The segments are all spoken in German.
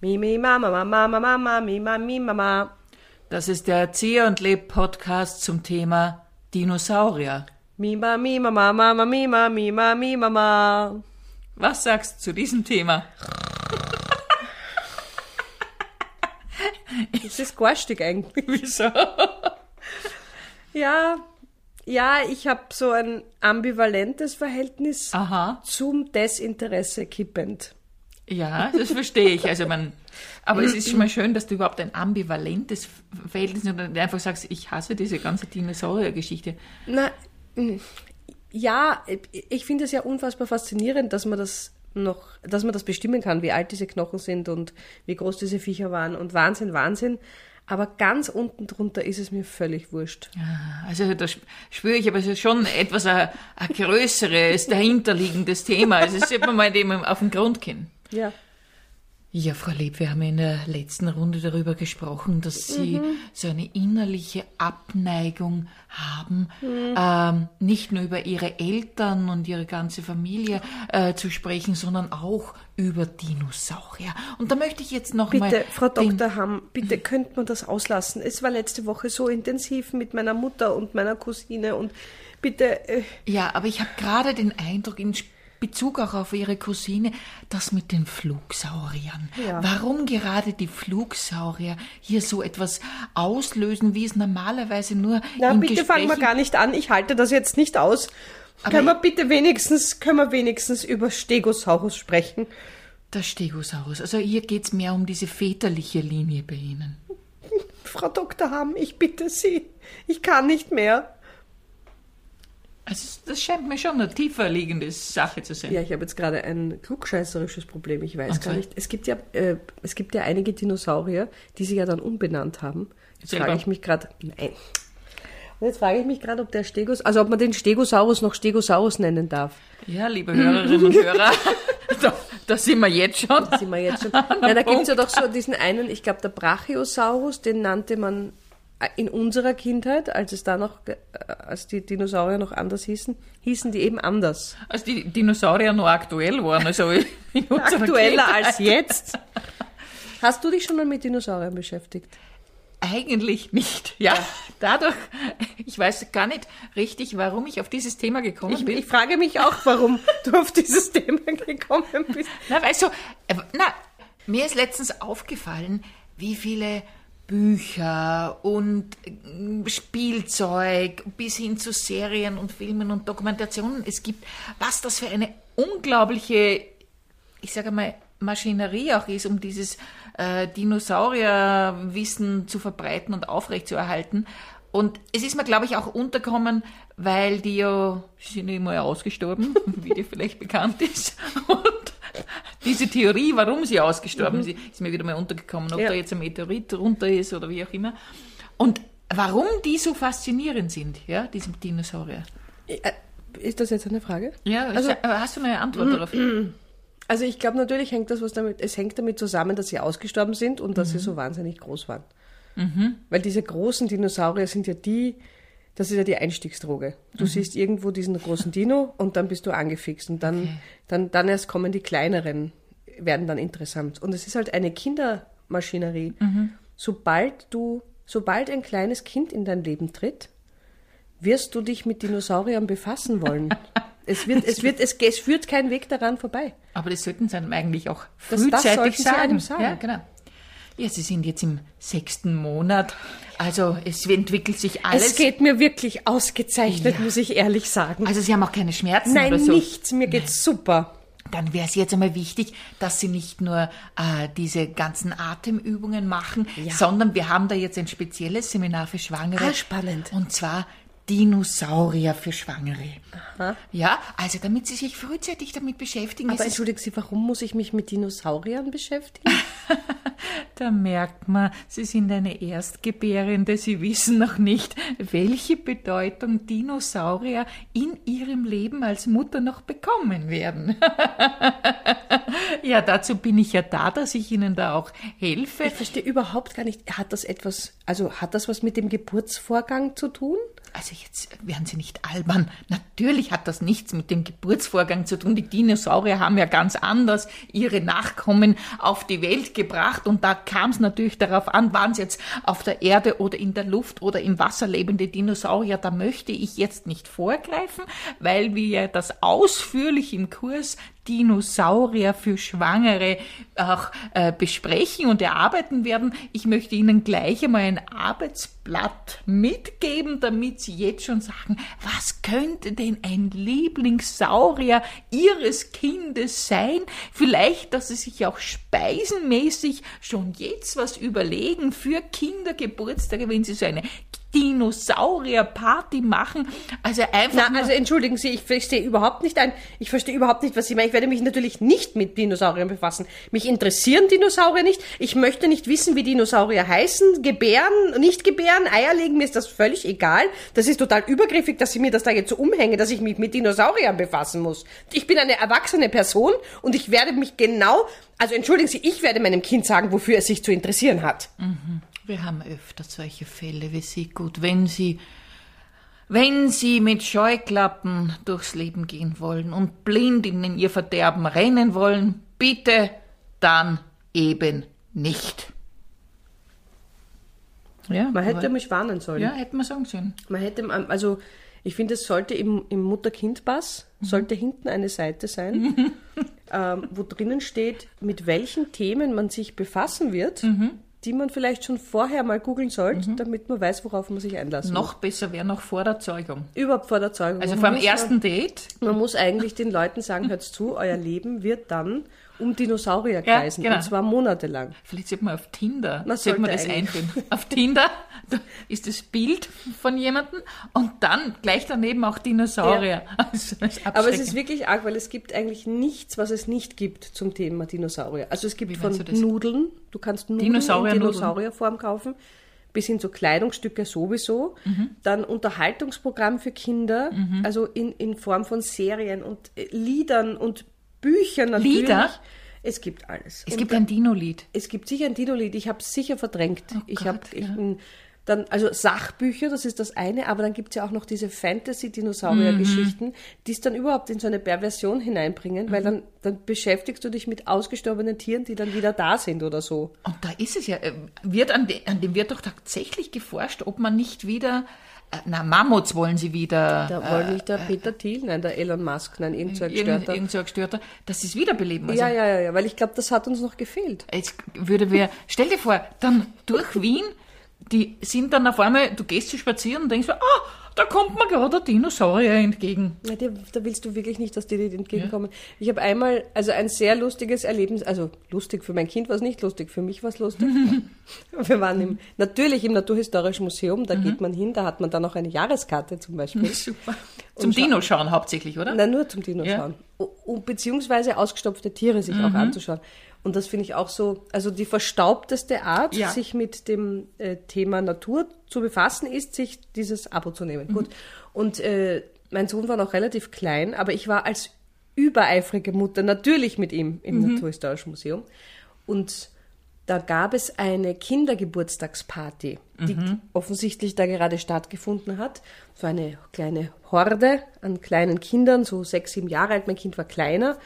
Mimi, Mama, Mama, Mama, Mama, Mima, Mi, Mama. Das ist der Erzieher und Leb Podcast zum Thema Dinosaurier. Mima, Mi, Mama, Mima, Mima, Mi, Mama. Was sagst du zu diesem Thema? Das ist garstig eigentlich. Wieso? Ja, ja, ich habe so ein ambivalentes Verhältnis Aha. zum Desinteresse kippend. Ja, das verstehe ich. Also man, aber es ist schon mal schön, dass du überhaupt ein ambivalentes Verhältnis und einfach sagst, ich hasse diese ganze Dinosaurier-Geschichte. Na, mm, ja, ich finde es ja unfassbar faszinierend, dass man das noch, dass man das bestimmen kann, wie alt diese Knochen sind und wie groß diese Viecher waren und Wahnsinn, Wahnsinn. Aber ganz unten drunter ist es mir völlig wurscht. Also da sp- spüre ich aber schon etwas ein, ein größeres, dahinterliegendes Thema. Also es sollte man mal dem auf den Grund gehen. Ja. Ja, Frau Leb, wir haben in der letzten Runde darüber gesprochen, dass Sie so eine innerliche Abneigung haben, ähm, nicht nur über Ihre Eltern und Ihre ganze Familie äh, zu sprechen, sondern auch über Dinosaurier. Und da möchte ich jetzt noch mal Bitte, Frau Dr. Hamm, bitte könnte man das auslassen. Es war letzte Woche so intensiv mit meiner Mutter und meiner Cousine und bitte, äh, Ja, aber ich habe gerade den Eindruck, in Bezug auch auf Ihre Cousine, das mit den Flugsauriern. Ja. Warum gerade die Flugsaurier hier so etwas auslösen, wie es normalerweise nur na in bitte fangen wir gar nicht an. Ich halte das jetzt nicht aus. Aber können wir bitte wenigstens, können wir wenigstens über Stegosaurus sprechen? Der Stegosaurus. Also hier geht's mehr um diese väterliche Linie bei Ihnen. Frau Dr. Hamm, ich bitte Sie. Ich kann nicht mehr. Also das scheint mir schon eine tiefer liegende Sache zu sein. Ja, ich habe jetzt gerade ein klugscheißerisches Problem. Ich weiß Und gar nicht. Es gibt ja, äh, es gibt ja einige Dinosaurier, die sich ja dann umbenannt haben. Jetzt Selber? frage ich mich gerade, nein. Und jetzt frage ich mich gerade, ob der Stegos, also ob man den Stegosaurus noch Stegosaurus nennen darf. Ja, liebe Hörerinnen und Hörer, da, da sind wir jetzt schon. Sind wir jetzt schon. Nein, da gibt's ja doch so diesen einen, ich glaube, der Brachiosaurus, den nannte man in unserer Kindheit, als es da noch, äh, als die Dinosaurier noch anders hießen, hießen die eben anders. Als die Dinosaurier noch aktuell waren, also Aktueller Kindheit. als jetzt. Hast du dich schon mal mit Dinosauriern beschäftigt? Eigentlich nicht, ja. Dadurch, ich weiß gar nicht richtig, warum ich auf dieses Thema gekommen Ich, bin. ich frage mich auch, warum du auf dieses Thema gekommen bist. Na, weißt du, äh, na, mir ist letztens aufgefallen, wie viele Bücher und äh, Spielzeug bis hin zu Serien und Filmen und Dokumentationen es gibt, was das für eine unglaubliche, ich sage mal, Maschinerie auch ist, um dieses äh, Dinosaurierwissen zu verbreiten und aufrechtzuerhalten. Und es ist mir, glaube ich, auch untergekommen, weil die ja, sind ja immer ausgestorben, wie dir vielleicht bekannt ist. Und diese Theorie, warum sie ausgestorben sind, ist mir wieder mal untergekommen, ob Ja. da jetzt ein Meteorit runter ist oder wie auch immer. Und warum die so faszinierend sind, ja, diese Dinosaurier. Äh, Ist das jetzt eine Frage? Ja, Also- also, hast du eine Antwort darauf? Also ich glaube natürlich hängt das was damit, es hängt damit zusammen, dass sie ausgestorben sind und dass sie so wahnsinnig groß waren. Weil diese großen Dinosaurier sind ja die, das ist ja die Einstiegsdroge. Du siehst irgendwo diesen großen Dino und dann bist du angefixt und dann, Okay. dann, dann erst kommen die kleineren, werden dann interessant. Und es ist halt eine Kindermaschinerie. Sobald du, sobald ein kleines Kind in dein Leben tritt, wirst du dich mit Dinosauriern befassen wollen. Es wird, es wird, es, es führt kein Weg daran vorbei. Aber das sollten sie einem eigentlich auch Das- das frühzeitig sollten sie sagen. einem sagen. Ja, genau. Ja, sie sind jetzt im sechsten Monat. Also es entwickelt sich alles. Es geht mir wirklich ausgezeichnet, Ja. muss ich ehrlich sagen. also sie haben auch keine Schmerzen Nein, oder so. nichts, mir geht's super. Dann wäre es jetzt einmal wichtig, dass sie nicht nur äh, diese ganzen Atemübungen machen, Ja. sondern wir haben da jetzt ein spezielles Seminar für Schwangere. Ah, spannend. Und zwar Dinosaurier für Schwangere. Ja, also damit sie sich frühzeitig damit beschäftigen. Aber entschuldigen Sie, warum muss ich mich mit Dinosauriern beschäftigen? Da merkt man, Sie sind eine Erstgebärende. Sie wissen noch nicht, welche Bedeutung Dinosaurier in Ihrem Leben als Mutter noch bekommen werden. ja, dazu bin ich ja da, dass ich Ihnen da auch helfe. Ich verstehe überhaupt gar nicht, hat das etwas, also hat das was mit dem Geburtsvorgang zu tun? Also jetzt werden Sie nicht albern. Natürlich hat das nichts mit dem Geburtsvorgang zu tun. Die Dinosaurier haben ja ganz anders ihre Nachkommen auf die Welt gebracht und da kam es natürlich darauf an, waren es jetzt auf der Erde oder in der Luft oder im Wasser lebende Dinosaurier. Da möchte ich jetzt nicht vorgreifen, weil wir das ausführlich im Kurs Dinosaurier für Schwangere auch äh, besprechen und erarbeiten werden. Ich möchte Ihnen gleich einmal ein Arbeitsblatt mitgeben, damit Sie jetzt schon sagen, was könnte denn ein Lieblingssaurier Ihres Kindes sein? Vielleicht, dass Sie sich auch speisenmäßig schon jetzt was überlegen für Kindergeburtstage, wenn Sie so eine Dinosaurier-Party machen. Also einfach. Na, also entschuldigen Sie, ich verstehe überhaupt nicht ein, ich verstehe überhaupt nicht, was Sie meinen. Ich werde mich natürlich nicht mit Dinosauriern befassen. Mich interessieren Dinosaurier nicht. Ich möchte nicht wissen, wie Dinosaurier heißen, gebären, nicht gebären, Eier legen, mir ist das völlig egal. Das ist total übergriffig, dass Sie mir das da jetzt so umhängen, dass ich mich mit Dinosauriern befassen muss. Ich bin eine erwachsene Person und ich werde mich genau, also entschuldigen Sie, ich werde meinem Kind sagen, wofür es sich zu interessieren hat. Mhm. Wir haben öfter solche Fälle wie Sie. Gut, wenn Sie, wenn Sie mit Scheuklappen durchs Leben gehen wollen und blind in Ihr Verderben rennen wollen, bitte dann eben nicht. Ja, man hätte mich warnen sollen. Ja, hätte man sagen sollen. Man hätte, also ich finde, es sollte im, im Mutter-Kind-Pass, mhm. sollte hinten eine Seite sein, ähm, wo drinnen steht, mit welchen Themen man sich befassen wird. Mhm die man vielleicht schon vorher mal googeln sollte, mhm. damit man weiß, worauf man sich einlassen Noch muss. besser wäre noch vor der Zeugung. Überhaupt vor der Zeugung. Also vor dem ersten man, Date. Man muss eigentlich den Leuten sagen, hört zu, euer Leben wird dann um Dinosaurier kreisen. Ja, genau. Und zwar monatelang. Vielleicht sollte man auf Tinder, man sollte man das einführen. Auf Tinder ist das Bild von jemandem und dann gleich daneben auch Dinosaurier. Ja. Also Aber es ist wirklich arg, weil es gibt eigentlich nichts, was es nicht gibt zum Thema Dinosaurier. Also es gibt Wie von Nudeln, du kannst Nudeln Dinosaurier in Dinosaurierform kaufen bis hin zu Kleidungsstücke sowieso. Mhm. Dann Unterhaltungsprogramm für Kinder, mhm. also in, in Form von Serien und äh, Liedern und Bücher natürlich. Lieder? Es gibt alles. Es und gibt ein Dino-Lied. Es gibt sicher ein Dino-Lied. Ich habe es sicher verdrängt. Oh ich habe ja. dann also Sachbücher, das ist das eine, aber dann gibt es ja auch noch diese Fantasy-Dinosaurier-Geschichten, mhm. die es dann überhaupt in so eine Perversion hineinbringen, mhm. weil dann, dann beschäftigst du dich mit ausgestorbenen Tieren, die dann wieder da sind oder so. Und da ist es ja, äh, wird an, de, an dem wird doch tatsächlich geforscht, ob man nicht wieder na, Mammuts wollen sie wieder. Da wollen nicht der äh, Peter Thiel, nein, der Elon Musk, nein, irgend so ein Gestörter. Irgend so ein Gestörter, dass sie es wiederbeleben. Also, ja, ja, ja, ja, weil ich glaube, das hat uns noch gefehlt. Jetzt würde wer, stell dir vor, dann durch Wien, die sind dann auf einmal, du gehst zu spazieren und denkst so, ah, da kommt mir gerade ein Dinosaurier entgegen. Ja, dir, da willst du wirklich nicht, dass dir die entgegenkommen. Ja. Ich habe einmal, also ein sehr lustiges Erlebnis, also lustig für mein Kind war es nicht lustig, für mich war es lustig. Wir waren im, natürlich im Naturhistorischen Museum, da mhm. geht man hin, da hat man dann auch eine Jahreskarte zum Beispiel. Super. Zum Dino schauen hauptsächlich, oder? Nein, nur zum Dino schauen. Ja. Beziehungsweise ausgestopfte Tiere sich mhm. auch anzuschauen. Und das finde ich auch so, also die verstaubteste Art, ja. sich mit dem äh, Thema Natur zu befassen, ist, sich dieses Abo zu nehmen. Mhm. Gut. Und äh, mein Sohn war noch relativ klein, aber ich war als übereifrige Mutter natürlich mit ihm im mhm. Naturhistorischen Museum. Und da gab es eine Kindergeburtstagsparty, die mhm. offensichtlich da gerade stattgefunden hat. So eine kleine Horde an kleinen Kindern, so sechs, sieben Jahre alt. Mein Kind war kleiner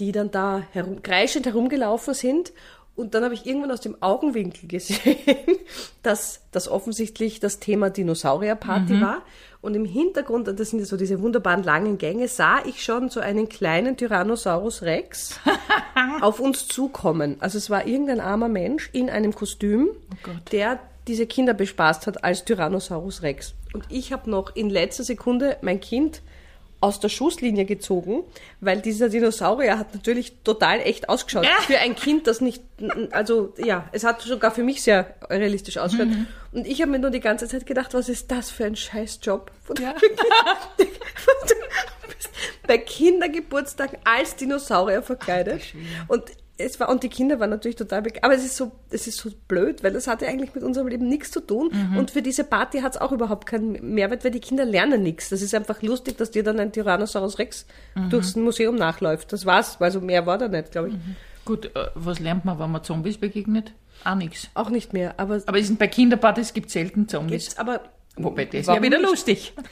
die dann da herum, kreischend herumgelaufen sind. Und dann habe ich irgendwann aus dem Augenwinkel gesehen, dass das offensichtlich das Thema Dinosaurierparty mhm. war. Und im Hintergrund, das sind ja so diese wunderbaren langen Gänge, sah ich schon so einen kleinen Tyrannosaurus Rex auf uns zukommen. Also es war irgendein armer Mensch in einem Kostüm, oh der diese Kinder bespaßt hat als Tyrannosaurus Rex. Und ich habe noch in letzter Sekunde mein Kind aus der Schusslinie gezogen, weil dieser Dinosaurier hat natürlich total echt ausgeschaut. Ja. Für ein Kind, das nicht, also ja, es hat sogar für mich sehr realistisch ausgeschaut. Mhm. Und ich habe mir nur die ganze Zeit gedacht, was ist das für ein Scheißjob? Ja. bei Kindergeburtstagen als Dinosaurier verkleidet. Ach, und es war, und die Kinder waren natürlich total begeistert. Aber es ist so, es ist so blöd, weil das hatte eigentlich mit unserem Leben nichts zu tun. Mhm. Und für diese Party hat es auch überhaupt keinen Mehrwert, weil die Kinder lernen nichts. Das ist einfach lustig, dass dir dann ein Tyrannosaurus Rex Mhm. durchs Museum nachläuft. Das war's. Also mehr war da nicht, glaube ich. Gut, äh, was lernt man, wenn man Zombies begegnet? Auch nichts. Auch nicht mehr. Aber, Aber bei Kinderpartys gibt es selten Zombies. gibt's, aber Wobei, das ist ja wieder nicht? lustig.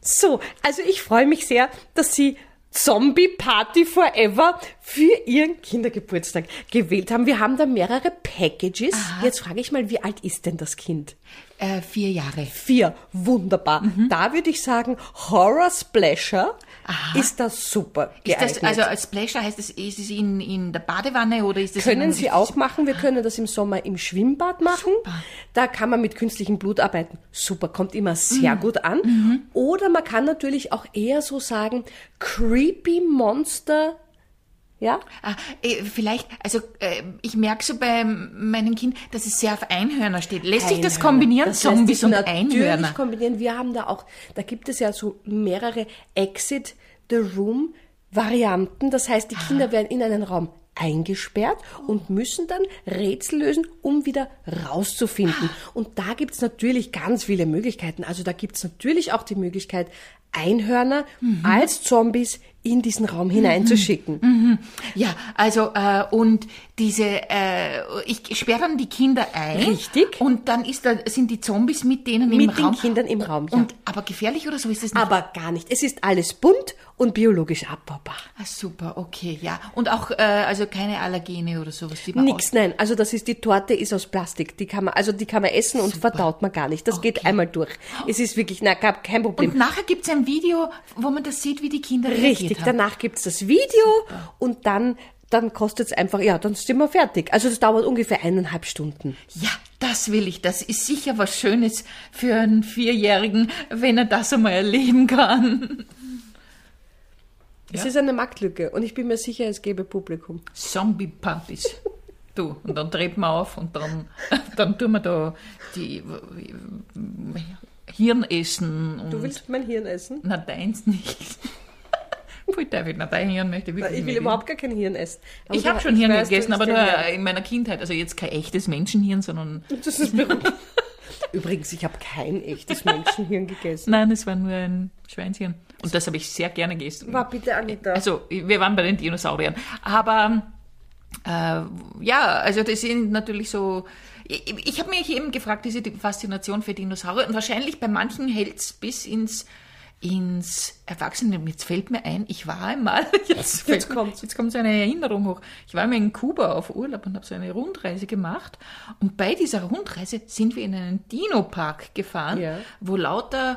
So, also ich freue mich sehr, dass Sie Zombie Party Forever für Ihren Kindergeburtstag gewählt haben. Wir haben da mehrere Packages. Jetzt frage ich mal, wie alt ist denn das Kind? Äh, vier Jahre. Vier, wunderbar. Da würde ich sagen, Horror Splasher ist das super Ist geeignet. das, also als Splasher heißt es, ist es in, in der Badewanne oder ist das können in, Sie auch machen. Wir können das im Sommer im Schwimmbad machen. Da kann man mit künstlichem Blut arbeiten. Super, kommt immer sehr Mhm. gut an. Oder man kann natürlich auch eher so sagen, Creepy Monster. Ja? Ah, äh, vielleicht, also äh, ich merke so bei meinem Kind, dass es sehr auf Einhörner steht. Lässt sich das Einhörner. kombinieren, Das lässt Zombies sich und Einhörner? kombinieren. Wir haben da auch, da gibt es ja so mehrere Exit the Room Varianten. Das heißt, die Kinder werden in einen Raum eingesperrt und müssen dann Rätsel lösen, um wieder rauszufinden. Und da gibt's natürlich ganz viele Möglichkeiten. Also da gibt's natürlich auch die Möglichkeit, Einhörner als Zombies in diesen Raum hineinzuschicken. Ja, also äh, und diese, äh, ich sperre dann die Kinder ein. Richtig. Und dann ist da, sind die Zombies mit denen im Mit den Raum. Kindern im Raum, ja. Und, aber gefährlich oder so ist das nicht? Aber gar nicht. Es ist alles bunt und biologisch abbaubar. ah, super, okay, ja. Und auch, äh, also keine Allergene oder sowas. Die man Nix, nein. Also das ist, die Torte ist aus Plastik. Die kann man, also die kann man essen und verdaut man gar nicht. Das geht einmal durch. Es ist wirklich, na, gab kein Problem. Und nachher gibt's ein Video, wo man das sieht, wie die Kinder Richtig, reagiert haben. danach gibt's das Video und dann, dann kostet's einfach, ja, dann sind wir fertig. Also das dauert ungefähr eineinhalb Stunden. Ja, das will ich. Das ist sicher was Schönes für einen Vierjährigen, wenn er das einmal erleben kann. Es ist eine Marktlücke und ich bin mir sicher, es gäbe Publikum. Zombie-Partys. Du, und dann treten wir auf und dann, dann tun wir da die Hirn essen. Du willst mein Hirn essen? Na, deins nicht. Pfui Teufel, na, dein Hirn möchte ich wirklich Ich will überhaupt gar kein Hirn essen. Aber Ich habe schon Hirn weiß, gegessen, aber nur in meiner Kindheit. Also jetzt kein echtes Menschenhirn, sondern. Das ist berühmt. Übrigens, ich habe kein echtes Menschenhirn gegessen. Nein, es war nur ein Schweinshirn. Und das habe ich sehr gerne gegessen. War bitte Anita. Also, wir waren bei den Dinosauriern. Aber äh, ja, also das sind natürlich so. Ich, ich habe mich eben gefragt, diese Faszination für Dinosaurier. Und wahrscheinlich bei manchen hält's bis ins ins Erwachsene. Jetzt fällt mir ein, ich war einmal, jetzt, Jetzt mir- kommt's. jetzt kommt so eine Erinnerung hoch. Ich war einmal in Kuba auf Urlaub und habe so eine Rundreise gemacht. Und bei dieser Rundreise sind wir in einen Dino-Park gefahren, Ja. wo lauter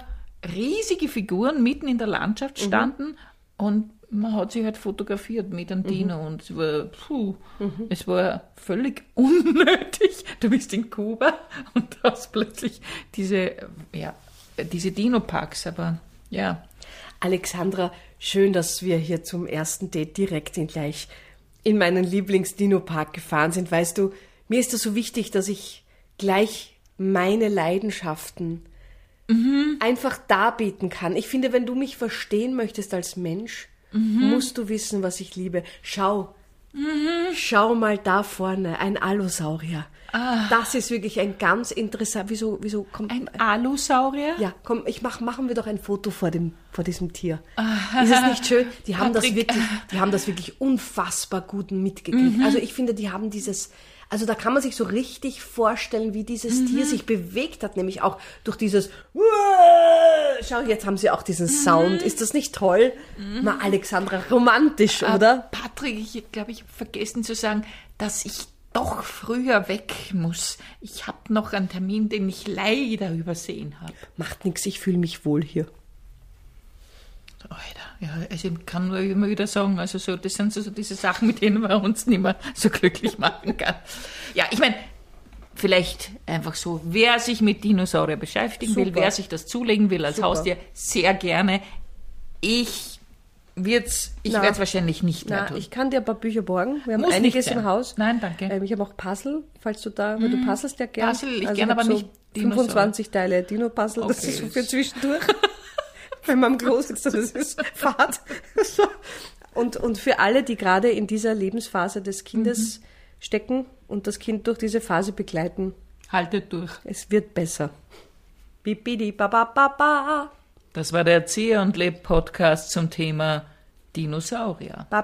riesige Figuren mitten in der Landschaft standen und man hat sich halt fotografiert mit einem Dino und es war, puh, es war völlig unnötig. Du bist in Kuba und hast plötzlich diese, ja, diese Dino-Parks, aber ja. Alexandra, schön, dass wir hier zum ersten Date direkt in gleich in meinen Lieblings-Dino-Park gefahren sind. Weißt du, mir ist das so wichtig, dass ich gleich meine Leidenschaften einfach darbieten kann. Ich finde, wenn du mich verstehen möchtest als Mensch, musst du wissen, was ich liebe. Schau. Schau mal da vorne, ein Allosaurier. Das ist wirklich ein ganz interessant. Wieso, wieso kommt Ein Allosaurier? ja, komm, ich mach, machen wir doch ein Foto vor dem, vor diesem Tier. Ist es nicht schön? Die haben das Patrick. wirklich, die haben das wirklich unfassbar gut mitgekriegt. Also ich finde, die haben dieses, also da kann man sich so richtig vorstellen, wie dieses Tier sich bewegt hat, nämlich auch durch dieses, schau, jetzt haben sie auch diesen Sound. Ist das nicht toll? Na, Alexandra, romantisch, oder? Patrick, ich glaube, ich habe vergessen zu sagen, dass ich doch früher weg muss. Ich habe noch einen Termin, den ich leider übersehen habe. Macht nix, ich fühle mich wohl hier. Alter, ja, also ich kann nur immer wieder sagen, also so, das sind so, so diese Sachen, mit denen man uns nicht mehr so glücklich machen kann. Ja, ich meine, vielleicht einfach so, wer sich mit Dinosaurier beschäftigen will, Super. wer sich das zulegen will als Super. Haustier, sehr gerne. Ich wird's, ich werde es wahrscheinlich nicht mehr na, tun. Ich kann dir ein paar Bücher borgen. Wir haben Muss einiges im Haus. Nein, danke. Ähm, ich habe auch Puzzle, falls du da, weil du hm. puzzlest ja gerne. Puzzle, ich also gerne aber so nicht. 25 Dinosaur. Teile Dino-Puzzle, okay. das ist so für zwischendurch. Wenn man am Klo sitzt, das ist Fahrt. und, und für alle, die gerade in dieser Lebensphase des Kindes mhm. stecken und das Kind durch diese Phase begleiten. Haltet durch. Es wird besser. Bipidi, ba, ba, ba, ba. Das war der Erzieher und Leb Podcast zum Thema Dinosaurier. Ba